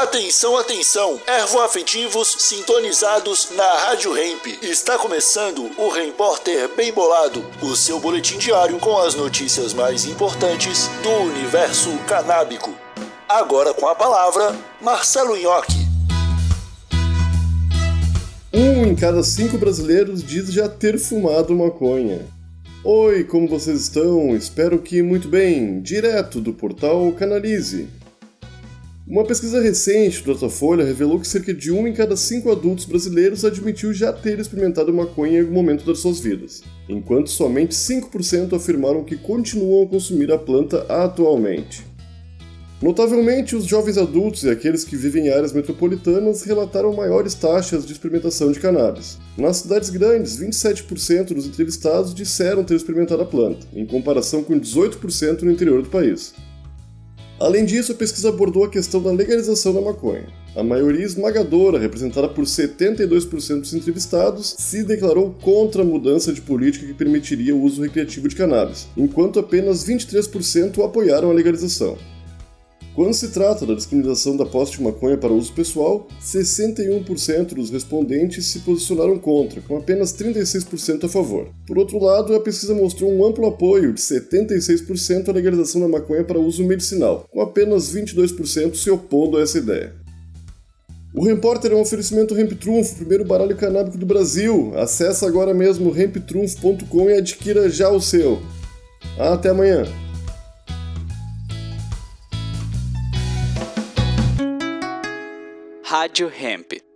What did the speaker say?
Atenção, atenção! Ervoafetivos sintonizados na Rádio Hemp. Está começando o Repórter Bem Bolado, o seu boletim diário com as notícias mais importantes do universo canábico. Agora com a palavra, Marcelo Nhoque. Um em cada cinco brasileiros diz já ter fumado maconha. Oi, como vocês estão? Espero que muito bem, direto do portal Canalize. Uma pesquisa recente do Datafolha revelou que cerca de um em cada cinco adultos brasileiros admitiu já ter experimentado maconha em algum momento das suas vidas, enquanto somente 5% afirmaram que continuam a consumir a planta atualmente. Notavelmente, os jovens adultos e aqueles que vivem em áreas metropolitanas relataram maiores taxas de experimentação de cannabis. Nas cidades grandes, 27% dos entrevistados disseram ter experimentado a planta, em comparação com 18% no interior do país. Além disso, a pesquisa abordou a questão da legalização da maconha. A maioria esmagadora, representada por 72% dos entrevistados, se declarou contra a mudança de política que permitiria o uso recreativo de cannabis, enquanto apenas 23% apoiaram a legalização. Quando se trata da descriminalização da posse de maconha para uso pessoal, 61% dos respondentes se posicionaram contra, com apenas 36% a favor. Por outro lado, a pesquisa mostrou um amplo apoio de 76% à legalização da maconha para uso medicinal, com apenas 22% se opondo a essa ideia. O Repórter é um oferecimento Hemp Trunfo, primeiro baralho canábico do Brasil. Acesse agora mesmo hemptrunfo.com e adquira já o seu. Até amanhã! Rádio Hemp.